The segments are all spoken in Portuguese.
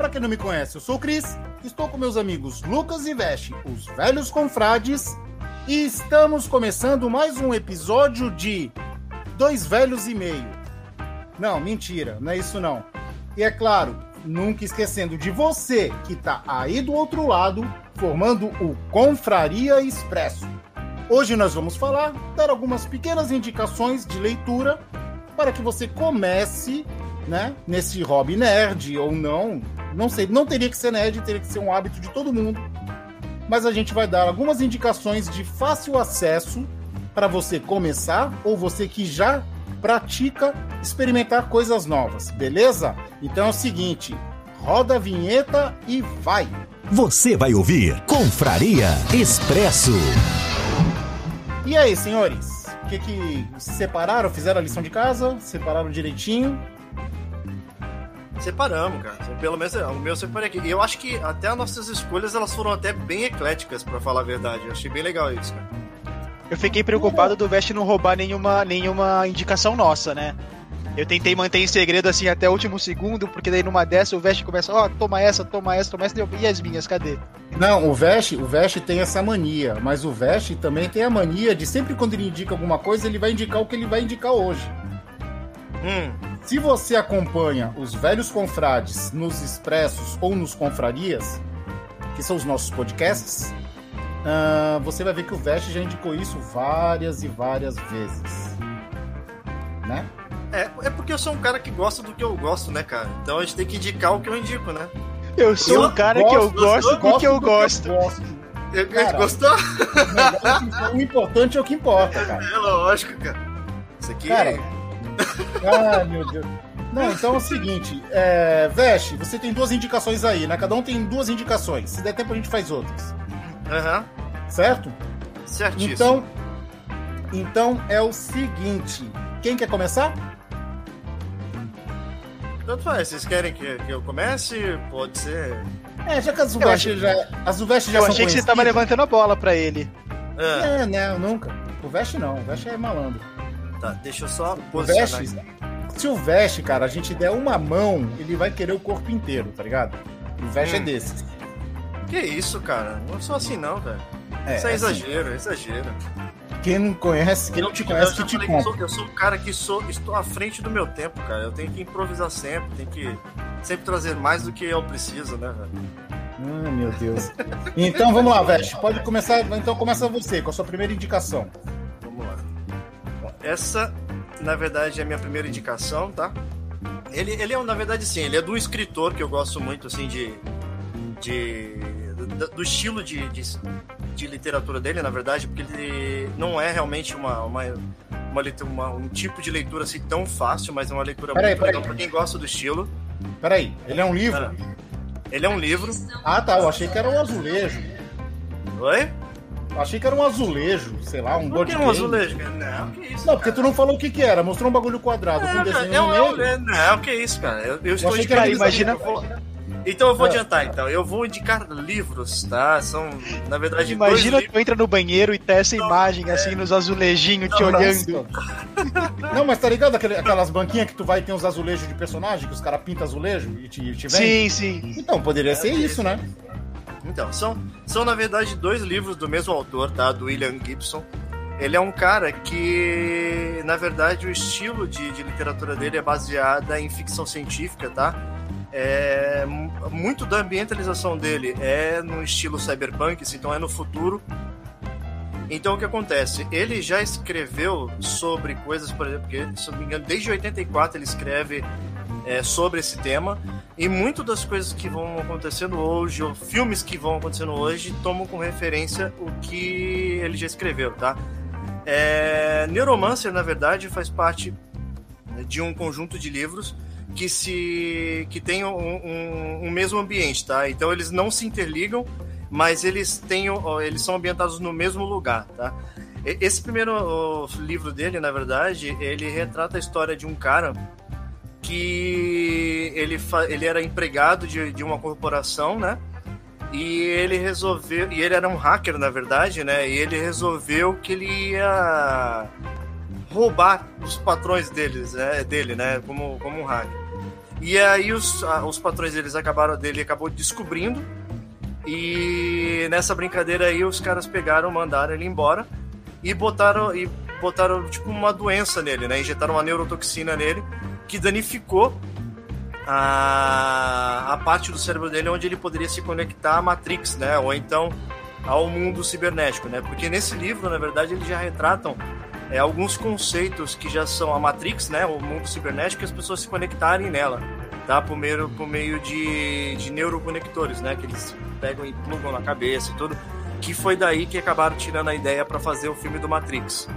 Pra quem não me conhece, eu sou o Cris, estou com meus amigos Lucas e Veste, os velhos confrades, e estamos começando mais um episódio de Dois Velhos e Meio. Não, mentira, não é isso não. E é claro, nunca esquecendo de você que tá aí do outro lado, formando o Confraria Expresso. Hoje nós vamos falar, dar algumas pequenas indicações de leitura para que você comece, né, nesse hobby nerd ou não, não sei, não teria que ser nerd, teria que ser um hábito de todo mundo. Mas a gente vai dar algumas indicações de fácil acesso para você começar ou você que já pratica experimentar coisas novas, beleza? Então é o seguinte, roda a vinheta e vai. Você vai ouvir Confraria Expresso. E aí, senhores? O que que separaram? Fizeram a lição de casa? Separaram direitinho? Separamos, cara. Pelo menos o meu eu separei aqui. E eu acho que até as nossas escolhas elas foram até bem ecléticas, pra falar a verdade. Eu achei bem legal isso, cara. Eu fiquei preocupado do Vest não roubar nenhuma, nenhuma indicação nossa, né? Eu tentei manter em segredo assim até o último segundo, porque daí numa dessa o Vest começa, ó, oh, toma essa, toma essa, toma essa, e as minhas, cadê? Não, o Vest, o Vest tem essa mania, mas o Vest também tem a mania de sempre quando ele indica alguma coisa, ele vai indicar o que ele vai indicar hoje. Hum. Se você acompanha os velhos confrades nos expressos ou nos confrarias, que são os nossos podcasts, uh, você vai ver que o Vest já indicou isso várias e várias vezes. Né? É, é porque eu sou um cara que gosta do que eu gosto, né, cara? Então a gente tem que indicar o que eu indico, né? Eu sou Eu um cara gosto, que eu gosto do que eu gosto. gosto. Eu, Cara, gostou? o importante é o que importa, cara. É lógico, cara. Isso aqui Cara, é. Ah, meu Deus. Não, então é o seguinte, é, Veste, você tem duas indicações aí, né? Cada um tem duas indicações. Se der tempo, a gente faz outras. Aham. Certo? Certíssimo. Então, então é o seguinte. Quem quer começar? Tanto faz. Vocês querem que, que eu comece? Pode ser. É, já que as Uveste já, as Uveste já Eu são achei que você tava levantando a bola pra ele. Ah, É, não, nunca. O Veste não, o Veste é malandro. Tá, deixa eu só O posicionar. Se o Veste, cara, a gente der uma mão, ele vai querer o corpo inteiro, tá ligado? O Veste é Hum. desses. Que isso, cara? Não sou assim, não, velho. É, isso é assim, exagero, é exagero. Quem não conhece, quem não te Eu conhece, que te que eu, sou, eu sou um cara que sou, estou à frente do meu tempo, cara. Eu tenho que improvisar sempre, tenho que sempre trazer mais do que eu preciso, né, velho? Ah, meu Deus. Então vamos lá, Veste. Pode começar. Então começa você com a sua primeira indicação. Essa, na verdade, é a minha primeira indicação, tá? Ele, ele é, na verdade, sim, ele é de um escritor que eu gosto muito, assim, de. de do, do estilo de, de, de literatura dele, na verdade, porque ele não é realmente uma. uma uma, uma- um tipo de leitura assim tão fácil, mas é uma leitura Peraí, muito peraí. legal pra quem gosta do estilo. Peraí, ele é um livro? Ele é um livro. Ah, tá. Eu achei que era um azulejo. Oi? Eu achei que era um azulejo, sei lá, um Por board que um game. azulejo? cara? Não, que isso? Não, porque tu não falou o que que era. Mostrou um bagulho quadrado com É, um cara, desenho é no um- é um- meio. é- não, que isso, cara. Eu, eu estou indicando imagina- eu vou- Então eu vou Ah. adiantar, então. Eu vou indicar livros, tá? São, na verdade, Imagina dois livros. tu entra no banheiro e tá essa imagem assim nos azulejinhos te Nossa. olhando. Não, mas tá ligado aquele- aquelas banquinhas que tu vai e tem uns azulejos de personagem, que os caras pintam azulejo e te, te vendem? Sim, sim. Então, poderia ser isso, né? Então, são, são, na verdade, dois livros do mesmo autor, tá? Do William Gibson. Ele é um cara que, na verdade, o estilo de, de literatura dele é baseada em ficção científica, tá? É, muito da ambientalização dele é no estilo cyberpunk, assim, então é no futuro. Então o que acontece? Ele já escreveu sobre coisas, por exemplo, porque, se não me engano, desde 84 ele escreve é, sobre esse tema. E muitas das coisas que vão acontecendo hoje, ou filmes que vão acontecendo hoje, tomam como referência o que ele já escreveu, tá? É, Neuromancer, na verdade, faz parte de um conjunto de livros que se que tem um, um, um, mesmo ambiente, tá? Então eles não se interligam, mas eles têm eles são ambientados no mesmo lugar, tá? Esse primeiro livro dele, na verdade, ele retrata a história de um cara que ele, ele era empregado de, de uma corporação, né? E ele resolveu. E ele era um hacker, na verdade, né? E ele resolveu que ele ia roubar os patrões deles, né? dele, né? Como, como um hacker. E aí os, os patrões deles acabaram dele acabou descobrindo. E nessa brincadeira aí os caras pegaram, mandaram ele embora e botaram e botaram tipo uma doença nele, né? Injetaram uma neurotoxina nele que danificou a, a parte do cérebro dele onde ele poderia se conectar à Matrix, né? Ou então ao mundo cibernético, né? Porque nesse livro, na verdade, eles já retratam é, alguns conceitos que já são a Matrix, né? O mundo cibernético, e as pessoas se conectarem nela, tá? Por meio, por meio de, de neuroconectores, né? Que eles pegam e plugam na cabeça e tudo. Que foi daí que acabaram tirando a ideia para fazer o filme do Matrix.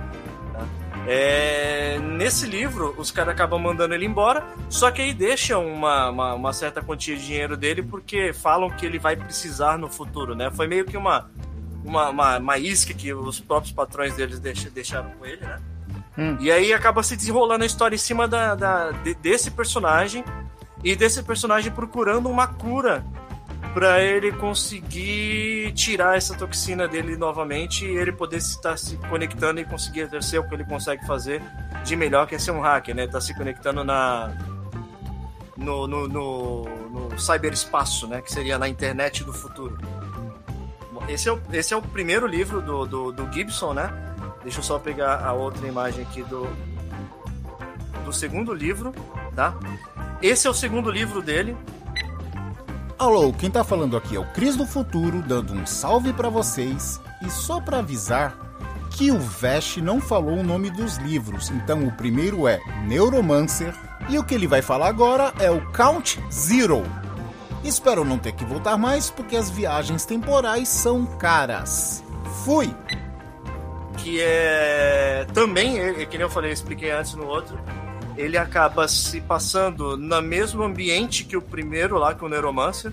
É, nesse livro, os caras acabam mandando ele embora, só que aí deixam uma, uma, uma, certa quantia de dinheiro dele porque falam que ele vai precisar no futuro, né? Foi meio que uma, uma, uma, uma isca que os próprios patrões deles deixaram com ele, né? Hum. E aí acaba se desenrolando a história em cima da, da, desse personagem e desse personagem procurando uma cura para ele conseguir tirar essa toxina dele novamente e ele poder estar se conectando e conseguir exercer o que ele consegue fazer de melhor, que é ser um hacker, né? Tá se conectando na no, no, no, no cyberespaço, né? Que seria na internet do futuro. Esse é o, esse é o primeiro livro do, do, do Gibson, né? Deixa eu só pegar a outra imagem aqui do, do segundo livro, tá? Esse é o segundo livro dele, Alô, quem tá falando aqui é o Cris do Futuro, dando um salve para vocês e só para avisar que o Vesh não falou o nome dos livros, então o primeiro é Neuromancer e o que ele vai falar agora é o Count Zero. Espero não ter que voltar mais porque as viagens temporais são caras. Fui! Que é também, é, que nem eu falei, eu expliquei antes no outro, ele acaba se passando no mesmo ambiente que o primeiro lá, que o Neuromancer.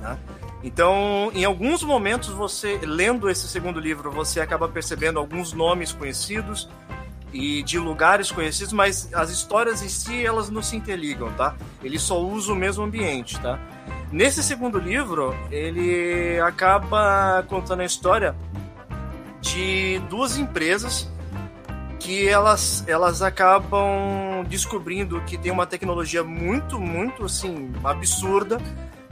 Né? Então, em alguns momentos, você, lendo esse segundo livro, você acaba percebendo alguns nomes conhecidos e de lugares conhecidos, mas as histórias em si, elas não se interligam, tá? Ele só usa o mesmo ambiente, tá? Nesse segundo livro, ele acaba contando a história de duas empresas que elas, elas acabam descobrindo que tem uma tecnologia muito, muito assim, absurda,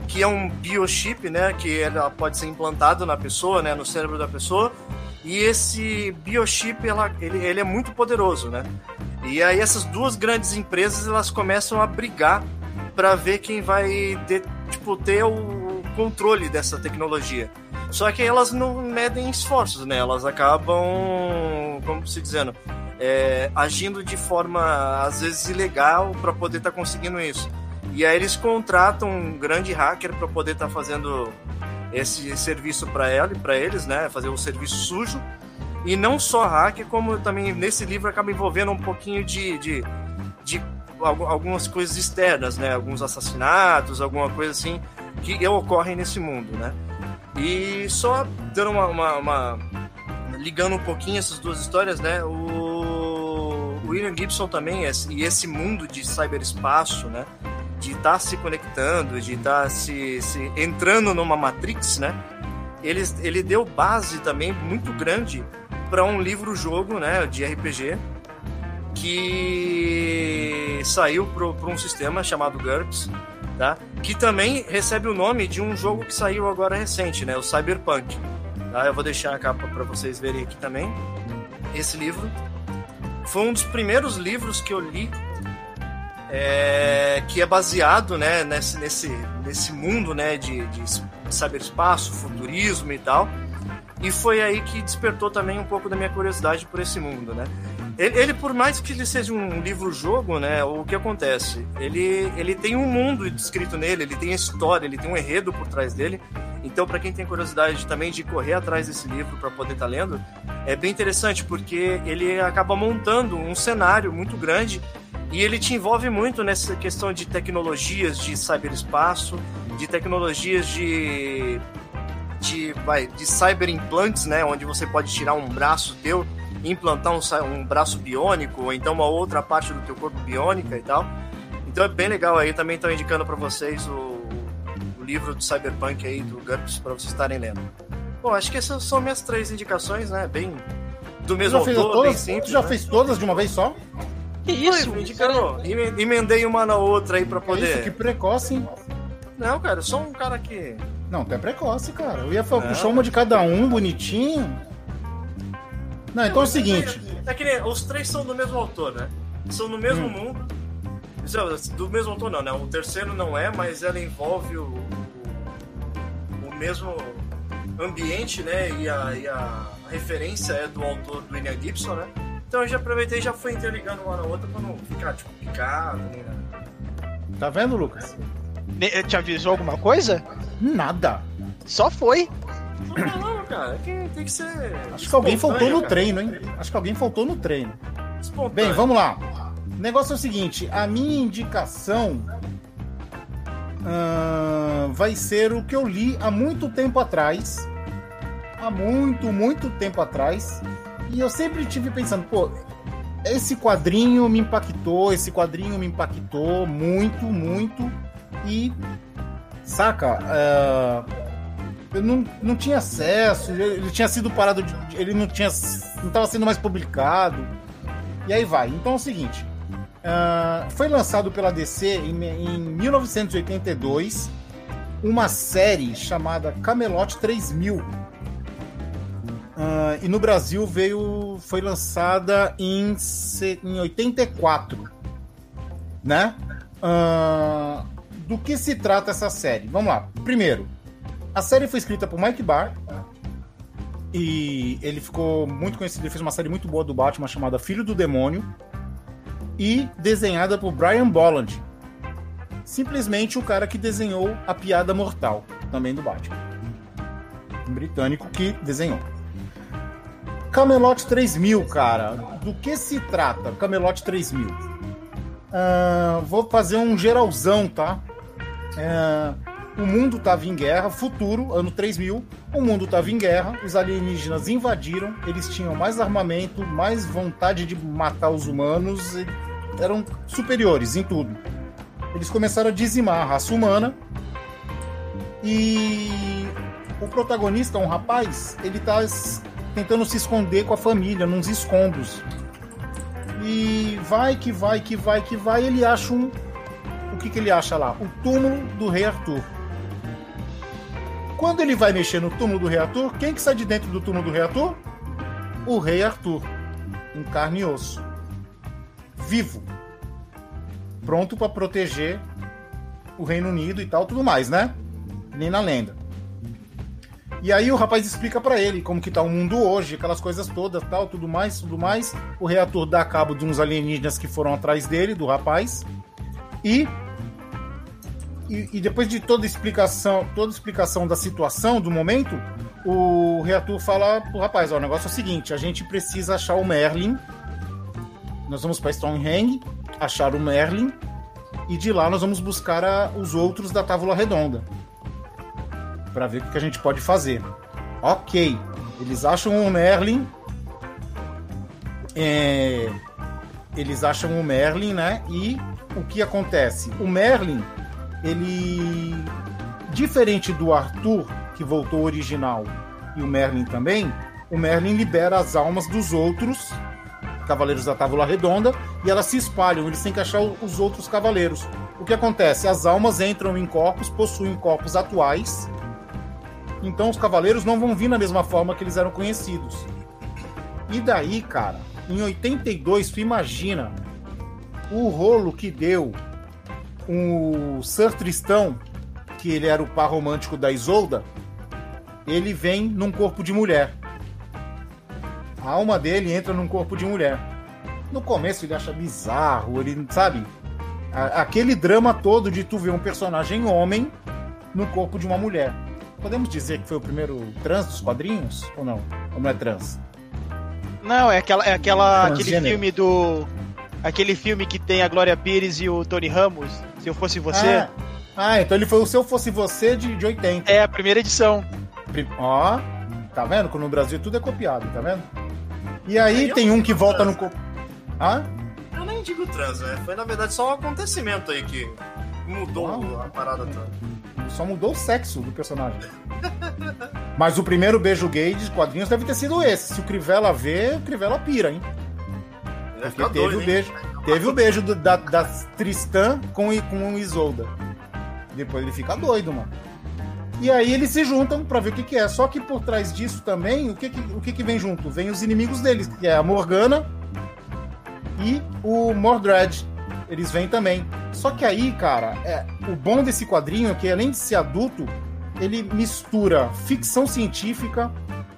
que é um biochip, né, que ela pode ser implantado na pessoa, né, no cérebro da pessoa, e esse biochip ela, ele, ele é muito poderoso, né? E aí essas duas grandes empresas elas começam a brigar para ver quem vai ter, tipo, ter o controle dessa tecnologia. Só que elas não medem esforços, né? Elas acabam, como se dizendo, é, agindo de forma às vezes ilegal para poder estar tá conseguindo isso. E aí eles contratam um grande hacker para poder estar tá fazendo esse serviço para ela para eles, né? Fazer um serviço sujo. E não só hacker, como também nesse livro acaba envolvendo um pouquinho de, de, de algumas coisas externas, né? Alguns assassinatos, alguma coisa assim que ocorrem nesse mundo, né? E só dando uma, uma, uma ligando um pouquinho essas duas histórias, né? O William Gibson também, e esse mundo de cyberespaço, né? De estar tá se conectando, de estar tá se, se entrando numa Matrix, né? Ele, ele deu base também muito grande para um livro-jogo, né? De RPG, que saiu para um sistema chamado GURPS, tá? Que também recebe o nome de um jogo que saiu agora recente, né? O Cyberpunk. Tá? Eu vou deixar a capa para vocês verem aqui também. Esse livro foi um dos primeiros livros que eu li é, que é baseado né, nesse, nesse, nesse mundo né, de, de cyberespaço, futurismo e tal. E foi aí que despertou também um pouco da minha curiosidade por esse mundo, né? Ele, ele, por mais que ele seja um livro-jogo, né, o que acontece? Ele, ele tem um mundo descrito nele, ele tem história, ele tem um enredo por trás dele. Então, para quem tem curiosidade também de correr atrás desse livro para poder estar tá lendo, é bem interessante porque ele acaba montando um cenário muito grande e ele te envolve muito nessa questão de tecnologias de cyberespaço, de tecnologias de de, vai, de cyberimplantes, né, onde você pode tirar um braço teu implantar um, um braço biônico ou então uma outra parte do teu corpo biônica e tal. Então é bem legal aí, também estou indicando para vocês o, livro do Cyberpunk aí do GURPS para vocês estarem lendo. Bom, acho que essas são minhas três indicações, né? Bem do mesmo já autor, todas, bem simples. já né? fez todas de uma vez só? Que isso? Foi, indicando, emendei uma na outra aí para É poder. isso, que precoce, hein? Não, cara, eu sou um cara que Não, tu é precoce, cara. Eu ia puxar uma de cada um, bonitinho. Não, então é o seguinte. É que nem, os três são do mesmo autor, né? São no mesmo Hum. mundo. Isso, Do mesmo autor não, né? O terceiro não é, mas ela envolve o mesmo ambiente, né? E, a, e a referência é do autor do William Gibson, né? Então eu já aproveitei e já fui interligando uma na outra pra não ficar, tipo, picado, nem nada. Tá vendo, Lucas? Ne- Te avisou alguma coisa? Nada. Só foi. Tô falando, cara, é que tem que ser. Acho que alguém faltou no cara. treino, hein? Acho que alguém faltou no treino. Espontâneo. Bem, vamos lá. O negócio é o seguinte: a minha indicação ahn, vai ser o que eu li há muito tempo atrás. Há muito, muito tempo atrás. E eu sempre tive pensando, pô, esse quadrinho me impactou, esse quadrinho me impactou muito, muito. E, saca, ah, eu não, não tinha acesso, ele tinha sido parado, de, ele não tinha, não estava sendo mais publicado. E aí vai. Então é o seguinte: ah, foi lançado pela DC em, em 1982 uma série chamada Camelot 3000. Ah, e no Brasil veio, foi lançada em, em 84, né? Ah, do que se trata essa série? Vamos lá. Primeiro, a série foi escrita por Mike Barr e ele ficou muito conhecido. Ele fez uma série muito boa do Batman chamada Filho do Demônio e desenhada por Brian Bolland. Simplesmente o cara que desenhou a Piada Mortal, também do Batman. Um britânico que desenhou. Camelot 3000, cara. Do que se trata? Camelot 3000. Ah, vou fazer um geralzão, tá? Ah, o mundo estava em guerra, futuro, ano 3000. O mundo estava em guerra, os alienígenas invadiram, eles tinham mais armamento, mais vontade de matar os humanos, eram superiores em tudo. Eles começaram a dizimar a raça humana e o protagonista, um rapaz, ele tá tentando se esconder com a família, nos escombros. E vai que vai, que vai, que vai, ele acha um. O que, que ele acha lá? O túmulo do rei Arthur. Quando ele vai mexer no túmulo do rei Arthur, quem que sai de dentro do túmulo do rei Arthur? O rei Arthur, em carne e osso. Vivo. Pronto para proteger o Reino Unido e tal, tudo mais, né? Nem na lenda. E aí o rapaz explica pra ele como que tá o mundo hoje, aquelas coisas todas, tal, tudo mais, tudo mais. O rei Arthur dá cabo de uns alienígenas que foram atrás dele, do rapaz. E e, e depois de toda explicação, toda explicação da situação, do momento, o rei Arthur fala pro rapaz, ó, o negócio é o seguinte, a gente precisa achar o Merlin. Nós vamos para Stonehenge, achar o Merlin e de lá nós vamos buscar a- os outros da Távola Redonda para ver o que a gente pode fazer. Ok, eles acham o Merlin. é, eles acham o Merlin, né? E o que acontece? O Merlin, ele. Diferente do Arthur, que voltou original, e o Merlin também, o Merlin libera as almas dos outros Cavaleiros da Távola Redonda e elas se espalham, eles têm que achar os outros cavaleiros. O que acontece? As almas entram em corpos, possuem corpos atuais, então os cavaleiros não vão vir na mesma forma que eles eram conhecidos. E daí, cara, em 82, tu imagina o rolo que deu o Sir Tristão, que ele era o par romântico da Isolda, ele vem num corpo de mulher. A alma dele entra num corpo de mulher. No começo ele acha bizarro, ele, sabe? A- aquele drama todo de tu ver um personagem homem no corpo de uma mulher. Podemos dizer que foi o primeiro trans dos quadrinhos? Ou não? Ou não é trans? Não, é aquela, é aquela aquele filme do aquele filme que tem a Glória Pires e o Tony Ramos, Se eu fosse você. Ah, ah, então ele foi o Se Eu Fosse Você de, de 80. É a primeira edição. Pri- Ó, tá vendo? Que no Brasil tudo é copiado, tá vendo? E aí tem um que volta trans. no corpo. Hã? Eu nem digo trans, né? Foi na verdade só um acontecimento aí que mudou a parada toda. Só mudou o sexo do personagem. Mas o primeiro beijo gay de quadrinhos deve ter sido esse. Se o Crivella vê, o Crivella pira, hein? Porque teve doido, o hein? beijo. Teve o beijo do- da, da Tristan com, com o Isolda. Depois ele fica doido, mano. E aí eles se juntam pra ver o que, que é. Só que por trás disso também, o que, que, o que, que vem junto? Vem os inimigos deles, que é a Morgana e o Mordred. Eles vêm também. Só que aí, cara, é, o bom desse quadrinho é que além de ser adulto, ele mistura ficção científica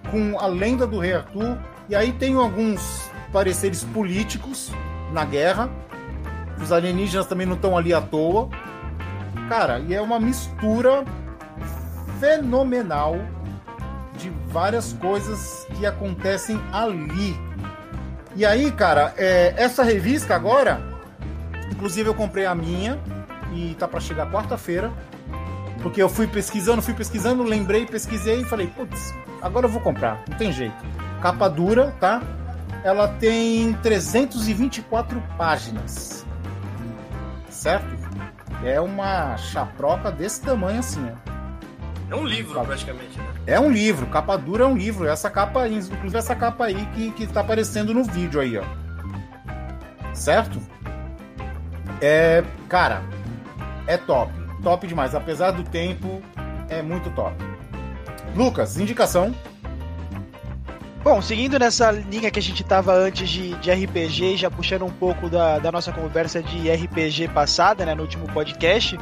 com a lenda do Rei Arthur. E aí tem alguns pareceres políticos na guerra. Os alienígenas também não estão ali à toa. Cara, e é uma mistura fenomenal de várias coisas que acontecem ali. E aí, cara, é, essa revista agora, inclusive eu comprei a minha e tá para chegar quarta-feira. Porque eu fui pesquisando, fui pesquisando, lembrei, pesquisei e falei, putz, agora eu vou comprar, não tem jeito. Capa dura, tá? Ela tem 324 páginas. Certo? É uma chaproca desse tamanho assim, ó. É um livro, praticamente, né? É um livro, capa dura é um livro. Essa capa, aí, inclusive essa capa aí que, que tá aparecendo no vídeo aí, ó. Certo? É, cara, é top. Top demais. Apesar do tempo, é muito top. Lucas, indicação. Bom, seguindo nessa linha que a gente tava antes de, de RPG, já puxando um pouco da, da nossa conversa de RPG passada, né, no último podcast,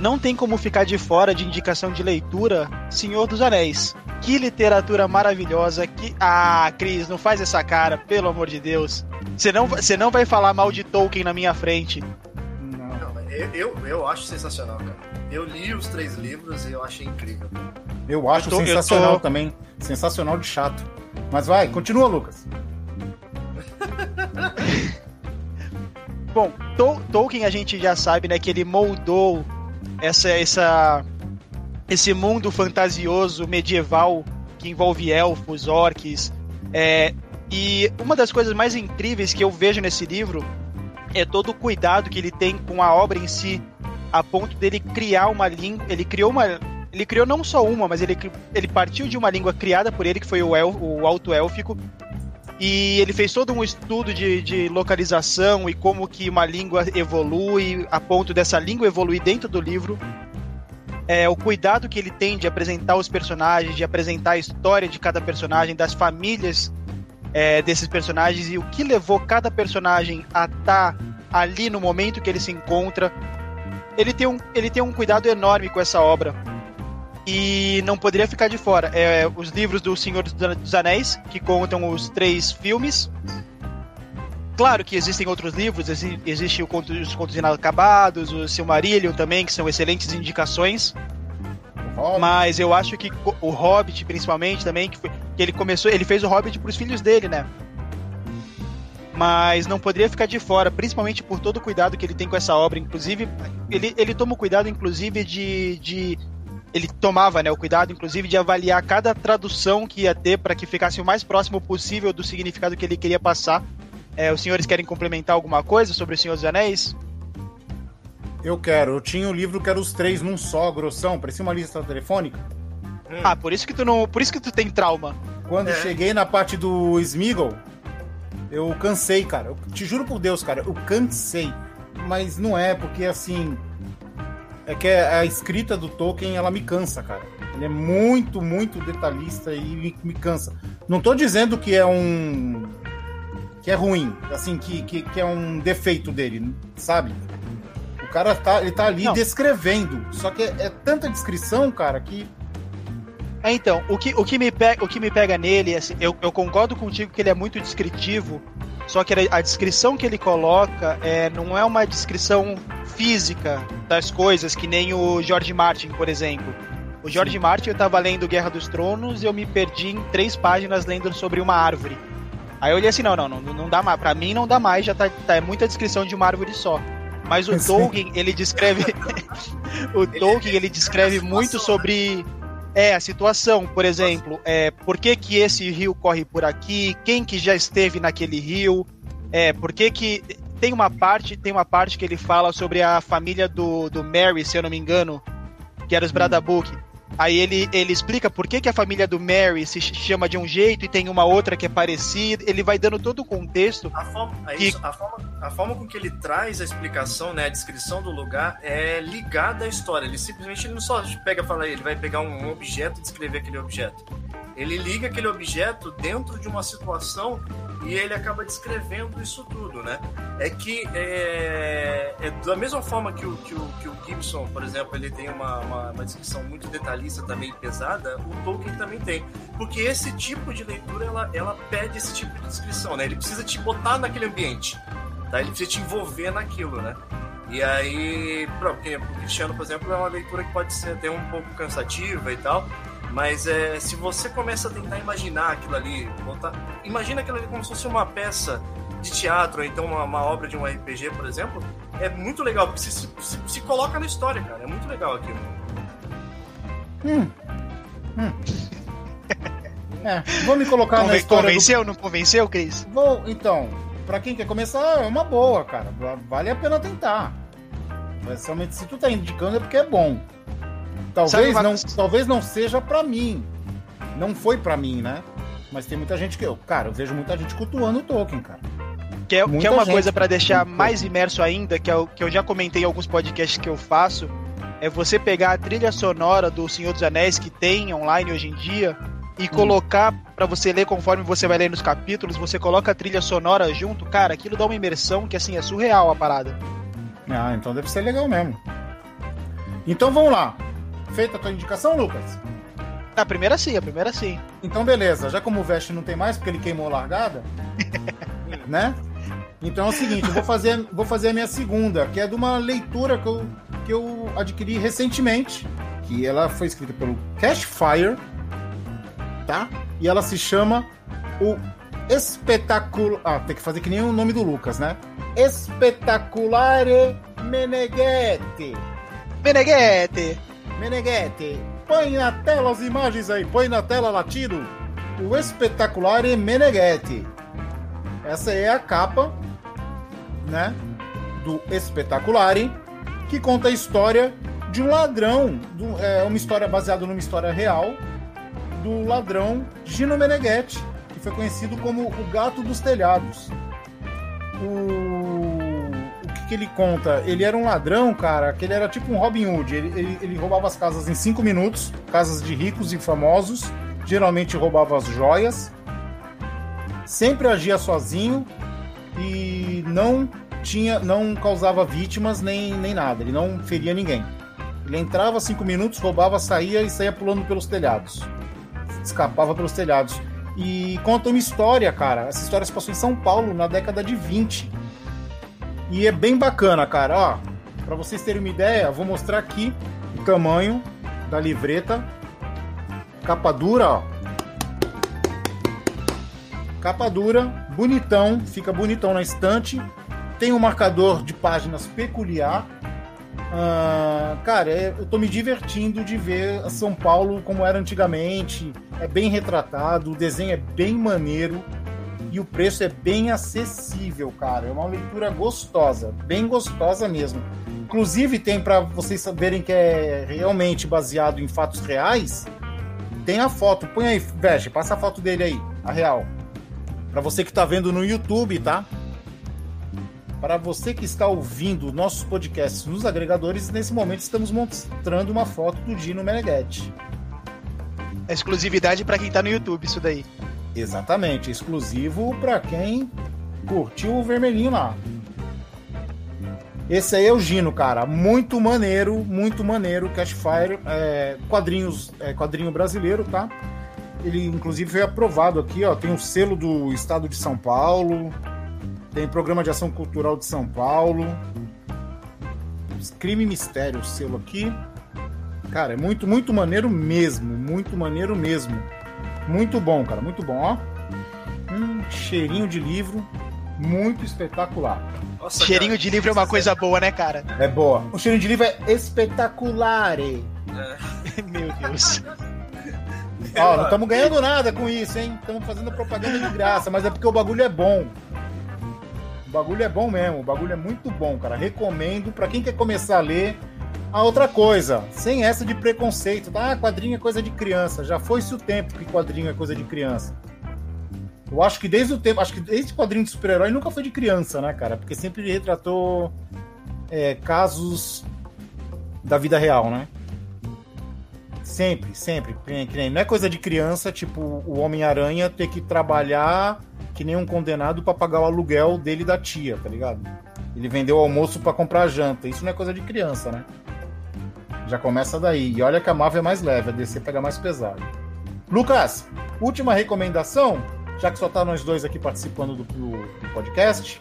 não tem como ficar de fora de indicação de leitura Senhor dos Anéis. Que literatura maravilhosa, que... Ah, Cris, não faz essa cara, pelo amor de Deus. Você não, você não vai falar mal de Tolkien na minha frente. Não. Eu, eu, eu acho sensacional, cara. Eu li os três livros e eu achei incrível. Eu acho Eu tô- eu sensacional tô- também. Sensacional de chato. Mas vai, continua, Lucas. Bom, Tol- Tolkien a gente já sabe, né, que ele moldou essa, essa, esse mundo fantasioso medieval que envolve elfos, orques. É, e uma das coisas mais incríveis que eu vejo nesse livro é todo o cuidado que ele tem com a obra em si, a ponto dele criar uma língua. Ele criou uma. Ele criou não só uma, mas ele, ele partiu de uma língua criada por ele, que foi o, el, o alto élfico, e ele fez todo um estudo de, de localização e como que uma língua evolui, a ponto dessa língua evoluir dentro do livro. É, o cuidado que ele tem de apresentar os personagens, de apresentar a história de cada personagem, das famílias é, desses personagens e o que levou cada personagem a estar ali no momento que ele se encontra. Ele tem um, ele tem um cuidado enorme com essa obra. E não poderia ficar de fora. É, os livros do Senhor dos Anéis, que contam os três filmes. Claro que existem outros livros, exi existe o conto, os Contos Inacabados, o Silmarillion também, que são excelentes indicações. Mas eu acho que o Hobbit, principalmente, também, que, foi, que ele começou. Ele fez o Hobbit pros filhos dele, né? Mas não poderia ficar de fora, principalmente por todo o cuidado que ele tem com essa obra. Inclusive, ele, ele toma o cuidado, inclusive, de. de ele tomava né, o cuidado, inclusive, de avaliar cada tradução que ia ter para que ficasse o mais próximo possível do significado que ele queria passar. É, os senhores querem complementar alguma coisa sobre o Senhor dos Anéis? Eu quero. Eu tinha o livro que era os três num só, grossão. Parecia uma lista telefônica. Ah, por isso que tu não. Por isso que tu tem trauma. Quando É. cheguei na parte do Smeagol, eu cansei, cara. Eu te juro por Deus, cara, eu cansei. Mas não é, porque assim. É que a escrita do Tolkien, ela me cansa, cara. Ele é muito, muito detalhista e me, me cansa. Não tô dizendo que é um. que é ruim, assim, que, que, que é um defeito dele, sabe? O cara tá, ele tá ali Não. descrevendo. Só que é, é tanta descrição, cara, que. É, então, o que, o que, me, pega, o que me pega nele, assim, eu, eu concordo contigo que ele é muito descritivo, só que a descrição que ele coloca é, não é uma descrição física das coisas, que nem o George Martin, por exemplo. O George Martin, eu tava lendo Guerra dos Tronos e eu me perdi em três páginas lendo sobre uma árvore. Aí eu olhei assim, não, não, não, não dá mais. Pra mim não dá mais, já tá, tá é muita descrição de uma árvore só. Mas o Sim. Tolkien, ele descreve. o Tolkien, ele descreve muito sobre. É, a situação, por exemplo, é, por que, que esse rio corre por aqui, quem que já esteve naquele rio, é, por que que... Tem uma parte, tem uma parte que ele fala sobre a família do, do Mary, se eu não me engano, que era os Bradabuk. Aí ele, ele explica por que, que a família do Mary se ch- chama de um jeito e tem uma outra que é parecida. Ele vai dando todo o contexto. A forma, é Que- isso, a, forma, a forma com que ele traz a explicação, né, a descrição do lugar é ligada à história. Ele simplesmente ele não só pega e fala, ele vai pegar um objeto e descrever aquele objeto. Ele liga aquele objeto dentro de uma situação e ele acaba descrevendo isso tudo, né? É que é, é da mesma forma que o, que, o, que o Gibson, por exemplo, ele tem uma, uma, uma descrição muito detalhista também pesada, o Tolkien também tem. Porque esse tipo de leitura, ela, ela pede esse tipo de descrição, né? Ele precisa te botar naquele ambiente, tá? Ele precisa te envolver naquilo, né? E aí, porque pro Cristiano, por exemplo, é uma leitura que pode ser até um pouco cansativa e tal, mas é, se você começa a tentar imaginar aquilo ali, botar, imagina aquilo ali como se fosse uma peça de teatro, ou então uma, uma obra de um RPG, por exemplo, é muito legal, porque se, se- se coloca na história, cara, é muito legal aquilo. Hum. Hum. É, vou me colocar na Conven- história do convenceu, não convenceu, Cris? Vou, então, pra quem quer começar, é uma boa, cara. Va- Vale a pena tentar. Mas realmente, se tu tá indicando é porque é bom. Talvez não, talvez não seja pra mim. Não foi pra mim, né? Mas tem muita gente que eu, cara, eu vejo muita gente cultuando o Tolkien, cara. Que é, que é uma gente. coisa pra deixar mais imerso ainda, que, é o que eu já comentei em alguns podcasts que eu faço, é você pegar a trilha sonora do Senhor dos Anéis que tem online hoje em dia e colocar pra você ler conforme você vai lendo os capítulos, você coloca a trilha sonora junto, cara, aquilo dá uma imersão que assim é surreal a parada. Ah, então deve ser legal mesmo. Então vamos lá. Feita a tua indicação, Lucas? A primeira sim, a primeira sim. Então, beleza. Já como o Vest não tem mais, porque ele queimou a largada, né? Então é o seguinte, eu vou fazer, vou fazer a minha segunda, que é de uma leitura que eu, que eu adquiri recentemente, que ela foi escrita pelo Cashfire, tá? E ela se chama o Espetacular... Ah, tem que fazer que nem o nome do Lucas, né? Espetaculare Meneghetti. Meneghetti! Meneghetti, põe na tela as imagens aí, põe na tela latido. O Espetaculare Meneghetti. Essa é a capa, né? Do Espetaculare, que conta a história de um ladrão. do- é uma história baseada numa história real do ladrão Gino Meneghetti, que foi conhecido como o Gato dos Telhados. O, o que, que ele conta? Ele era um ladrão, cara, que ele era tipo um Robin Hood. Ele, ele, ele roubava as casas em cinco minutos, casas de ricos e famosos. Geralmente roubava as joias. Sempre agia sozinho e não tinha, não causava vítimas nem, nem nada. Ele não feria ninguém. Ele entrava cinco minutos, roubava, saía e saía pulando pelos telhados. Escapava pelos telhados. E conta uma história, cara. Essa história se passou em São Paulo na década de 20. E é bem bacana, cara. Ó, para vocês terem uma ideia, vou mostrar aqui o tamanho da livreta. Capa dura, ó. Capa dura, bonitão, fica bonitão na estante. Tem um marcador de páginas peculiar. Ah, cara, é- eu tô me divertindo de ver São Paulo como era antigamente. É bem retratado, o desenho é bem maneiro e o preço é bem acessível, cara. É uma leitura gostosa, bem gostosa mesmo. Inclusive tem para vocês saberem que é realmente baseado em fatos reais. Tem a foto, põe aí, Veste, passa a foto dele aí, a real. Para você que tá vendo no YouTube, tá? Para você que está ouvindo nossos podcasts nos agregadores, nesse momento estamos mostrando uma foto do Dino Meneghetti. É exclusividade pra quem tá no YouTube, isso daí. Exatamente, exclusivo para quem curtiu o vermelhinho lá. Esse aí é o Gino, cara. Muito maneiro, muito maneiro. Cashfire, é, quadrinhos, é, quadrinho brasileiro, tá? Ele, inclusive, foi aprovado aqui, ó. Tem o selo do Estado de São Paulo, tem Programa de Ação Cultural de São Paulo, Crime e Mistério, o selo aqui. Cara, é muito, muito maneiro mesmo. Muito maneiro mesmo. Muito bom, cara. Muito bom, ó. Um cheirinho de livro. Muito espetacular. Nossa, cheirinho cara, de livro é uma coisa boa, né, cara? É boa. O cheirinho de livro é espetacular. É. Meu Deus. Ó, não estamos ganhando nada com isso, hein? Estamos fazendo propaganda de graça, mas é porque o bagulho é bom. O bagulho é bom mesmo, o bagulho é muito bom, cara. Recomendo para quem quer começar a ler. A outra coisa, sem essa de preconceito, tá? Ah, quadrinho é coisa de criança. Já foi-se o tempo que quadrinho é coisa de criança. Eu acho que desde o tempo, acho que desde quadrinho de super-herói nunca foi de criança, né, cara? Porque sempre retratou é, casos da vida real, né? Sempre, sempre. Não é coisa de criança, tipo o Homem-Aranha ter que trabalhar que nem um condenado para pagar o aluguel dele da tia, tá ligado? Ele vendeu o almoço para comprar janta. Isso não é coisa de criança, né? Já começa daí. E olha que a Marvel é mais leve, a DC pega mais pesado. Lucas, última recomendação, já que só tá nós dois aqui participando do, do podcast.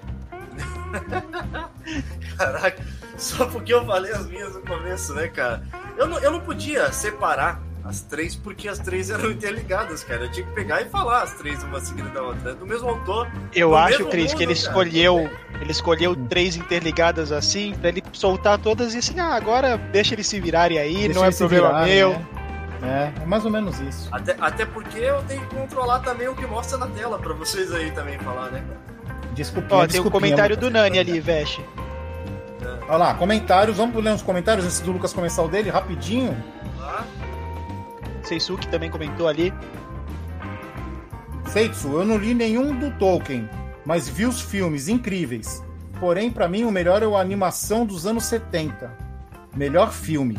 Caraca, só porque eu falei as minhas no começo, né, cara? Eu não, eu não podia separar as três, porque as três eram interligadas, cara. Eu tinha que pegar e falar as três uma seguida da outra. É do mesmo autor. Eu acho, Cris, que ele escolheu. Ele escolheu três interligadas assim, pra ele soltar todas e assim, ah, agora deixa eles se virarem aí, deixa não é problema virarem, meu. Né? É, é mais ou menos isso. Até, até porque eu tenho que controlar também o que mostra na tela, pra vocês aí também falar, né, cara? Desculpa. Ó, tem o um comentário do Nani ali, Veste. É. Olha lá, comentários. Vamos ler uns comentários antes do Lucas começar o dele, rapidinho. Seisuke também comentou ali. Seitsu, eu não li nenhum do Tolkien, mas vi os filmes incríveis. Porém, para mim, o melhor é a animação dos anos 70. Melhor filme.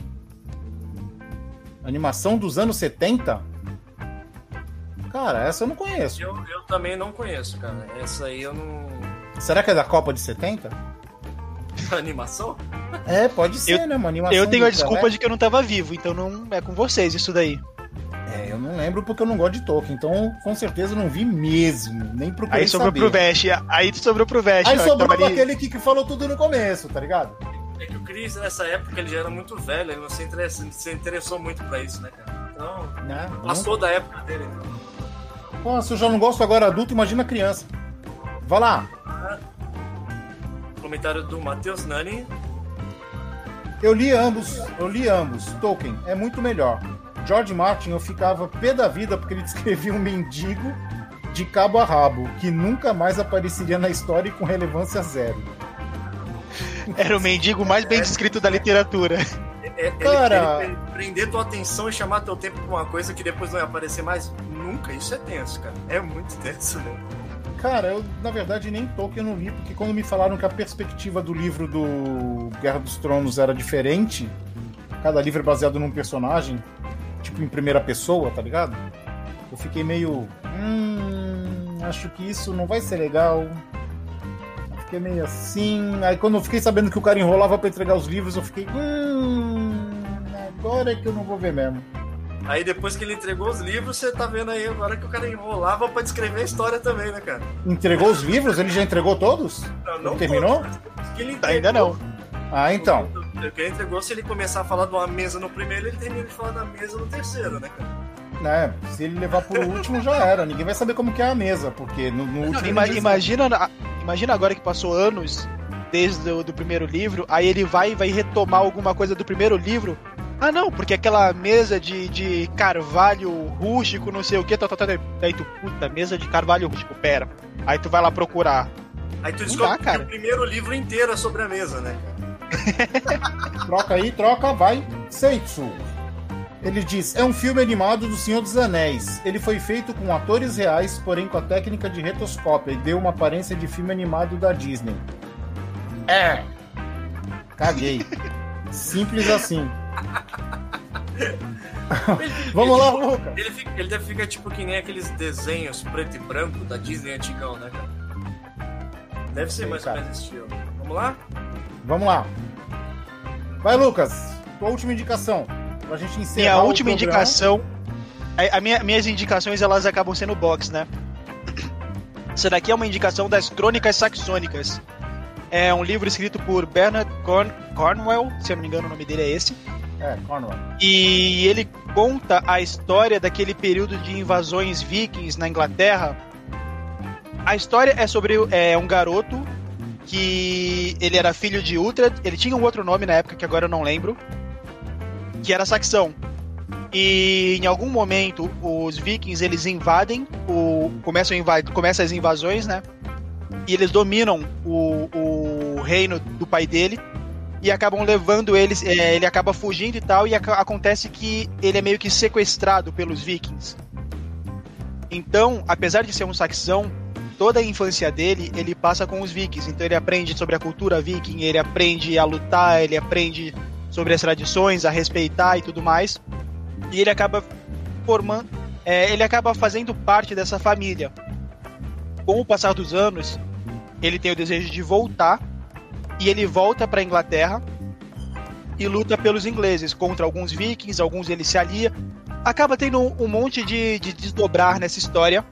Animação dos anos 70? Cara, essa eu não conheço. Eu, eu também não conheço, cara. Essa aí eu não. Será que é da Copa de 70? animação? É, pode ser, eu, né? Uma animação. Eu tenho a desculpa de que eu não tava vivo, então não é com vocês isso daí. É, eu não lembro porque eu não gosto de Tolkien, então com certeza eu não vi mesmo, nem procurei Aí sobrou saber. pro Vest, aí sobrou pro Vest. Aí sobrou pra aquele que, que falou tudo no começo, tá ligado? É que o Chris, nessa época, ele já era muito velho, ele não se interessou, se interessou muito pra isso, né, cara? Então, não, passou não. da época dele, então. Pô, se eu já não gosto agora adulto, imagina criança. Vai lá. Comentário do Matheus Nani. Eu li ambos, eu li ambos. Tolkien é muito melhor. George Martin, eu ficava pé da vida porque ele descrevia um mendigo de cabo a rabo, que nunca mais apareceria na história e com relevância zero. Era o mendigo mais bem descrito da literatura. É, é Cara, ele, ele, prender tua atenção e chamar teu tempo pra uma coisa que depois não ia aparecer mais nunca, isso é tenso, cara. É muito tenso, né? Cara, eu na verdade nem Tolkien não li, porque quando me falaram que a perspectiva do livro do Guerra dos Tronos era diferente, cada livro é baseado num personagem, tipo em primeira pessoa, tá ligado? Eu fiquei meio. Hum. Acho que isso não vai ser legal. fiquei meio assim. Aí quando eu fiquei sabendo que o cara enrolava para entregar os livros, eu fiquei. Hum. Agora é que eu não vou ver mesmo. Aí depois que ele entregou os livros, você tá vendo aí agora que o cara enrolava pra descrever a história também, né, cara? Entregou os livros? Ele já entregou todos? Não, não terminou? Todos, entregou, Ainda não. Ah, então. O que ele entregou, se ele começar a falar de uma mesa no primeiro, ele termina de falar da mesa no terceiro, né, cara? É, se ele levar pro último já era. Ninguém vai saber como que é a mesa, porque no, no último. Não, imagina, imagina agora que passou anos desde o do primeiro livro, aí ele vai vai retomar alguma coisa do primeiro livro. Ah não, porque aquela mesa de, de carvalho rústico, não sei o que, tá, tá, tá, aí tu, puta, mesa de carvalho rústico, pera. Aí tu vai lá procurar. Aí tu descobre dá, que o primeiro livro inteiro é sobre a mesa, né? troca aí, troca, vai. Seitsu. Ele diz: é um filme animado do Senhor dos Anéis. Ele foi feito com atores reais, porém com a técnica de rotoscópio e deu uma aparência de filme animado da Disney. É. Caguei. Simples assim. Vamos lá, Lucas. Ele, fica, ele deve ficar tipo que nem aqueles desenhos preto e branco da Disney antigão, né, cara? Deve ser Sim, mais ou menos esse estilo. Vamos lá? Vamos lá. Vai, Lucas. Tua última indicação. Pra gente encerrar Minha última indicação. A, a minha- minhas indicações elas acabam sendo box, né? Essa daqui é uma indicação das Crônicas Saxônicas. É um livro escrito por Bernard Corn Cornwell, se eu não me engano o nome dele é esse. É, Cornwall. E ele conta a história daquele período de invasões vikings na Inglaterra. A história é sobre é, um garoto que ele era filho de Uhtred, ele tinha um outro nome na época que agora eu não lembro, que era saxão. E em algum momento os vikings eles invadem, o, começam, a invad, começam as invasões, né? E eles dominam o, o reino do pai dele e acabam levando eles, é, ele acaba fugindo e tal, e aca- acontece que ele é meio que sequestrado pelos vikings. Então, apesar de ser um saxão, toda a infância dele ele passa com os vikings. Então ele aprende sobre a cultura viking, ele aprende a lutar, ele aprende sobre as tradições, a respeitar e tudo mais. E ele acaba formando, é, ele acaba fazendo parte dessa família. Com o passar dos anos, ele tem o desejo de voltar e ele volta para Inglaterra e luta pelos ingleses contra alguns vikings, alguns ele se alia. Acaba tendo um, um monte de, de desdobrar nessa história.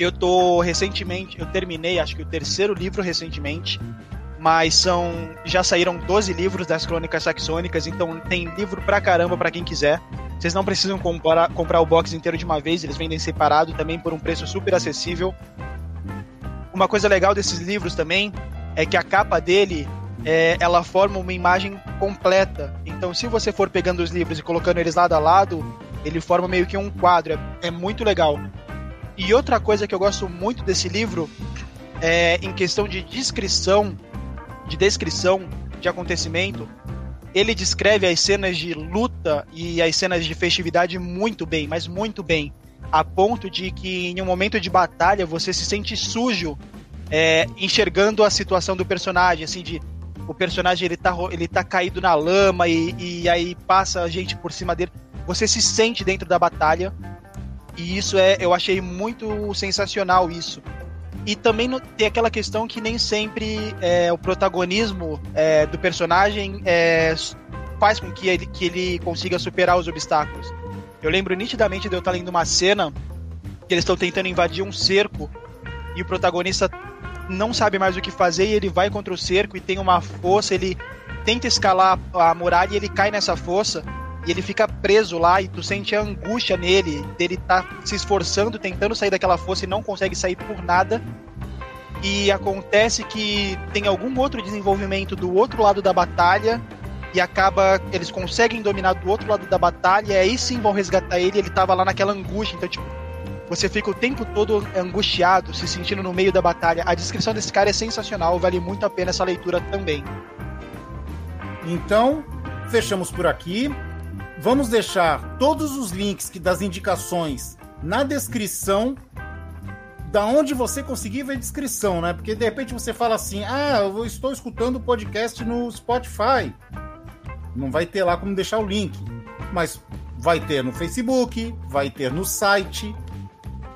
Eu tô recentemente, eu terminei, acho que o terceiro livro recentemente, mas são já saíram 12 livros das Crônicas Saxônicas, então tem livro pra caramba pra quem quiser. Vocês não precisam comprar, comprar o box inteiro de uma vez, eles vendem separado também por um preço super acessível. Uma coisa legal desses livros também é que a capa dele é, ela forma uma imagem completa. Então, se você for pegando os livros e colocando eles lado a lado, ele forma meio que um quadro. É, é muito legal. E outra coisa que eu gosto muito desse livro é em questão de descrição, de descrição de acontecimento. Ele descreve as cenas de luta e as cenas de festividade muito bem, mas muito bem. A ponto de que em um momento de batalha você se sente sujo é, enxergando a situação do personagem, assim, de o personagem ele tá, ele tá caído na lama e, e aí passa a gente por cima dele. Você se sente dentro da batalha. E isso é, eu achei muito sensacional isso. E também no- tem aquela questão que nem sempre é, o protagonismo é, do personagem é, faz com que ele, que ele consiga superar os obstáculos. Eu lembro nitidamente de eu estar lendo uma cena que eles estão tentando invadir um cerco e o protagonista não sabe mais o que fazer e ele vai contra o cerco e tem uma fossa, ele tenta escalar a muralha e ele cai nessa fossa e ele fica preso lá e tu sente a angústia nele, dele tá se esforçando, tentando sair daquela fossa e não consegue sair por nada. E acontece que tem algum outro desenvolvimento do outro lado da batalha e acaba eles conseguem dominar do outro lado da batalha e aí sim vão resgatar ele, ele tava lá naquela angústia, então tipo você fica o tempo todo angustiado, se sentindo no meio da batalha. A descrição desse cara é sensacional, vale muito a pena essa leitura também. Então, fechamos por aqui. Vamos deixar todos os links que das indicações na descrição da onde você conseguir ver a descrição, né? Porque de repente você fala assim: "Ah, eu estou escutando o podcast no Spotify". Não vai ter lá como deixar o link, mas vai ter no Facebook, vai ter no site,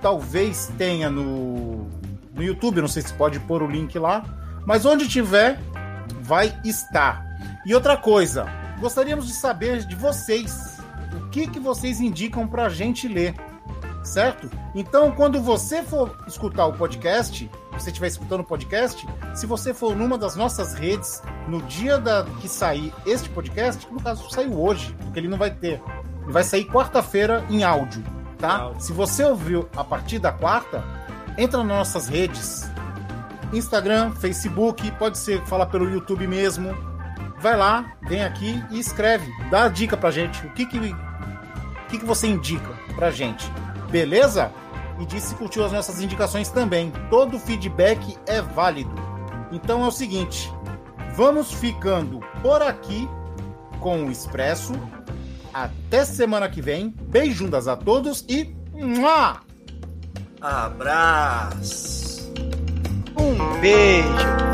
talvez tenha no no YouTube, não sei se pode pôr o link lá, mas onde tiver vai estar. E outra coisa, gostaríamos de saber de vocês. O que, que vocês indicam pra gente ler? Certo? Então, quando você for escutar o podcast, você estiver escutando o podcast, se você for numa das nossas redes, no dia da, que sair este podcast, que no caso saiu hoje, porque ele não vai ter. Ele vai sair quarta-feira em áudio, tá? Áudio. Se você ouviu a partir da quarta, entra nas nossas redes. Instagram, Facebook, pode ser falar pelo YouTube mesmo. Vai lá, vem aqui e escreve. Dá dica pra gente. O que que, o que, que você indica pra gente? Beleza? E diz se curtiu as nossas indicações também. Todo feedback é válido. Então é o seguinte: vamos ficando por aqui com o Expresso. Até semana que vem. Beijundas a todos e. Mua! Abraço. Um beijo!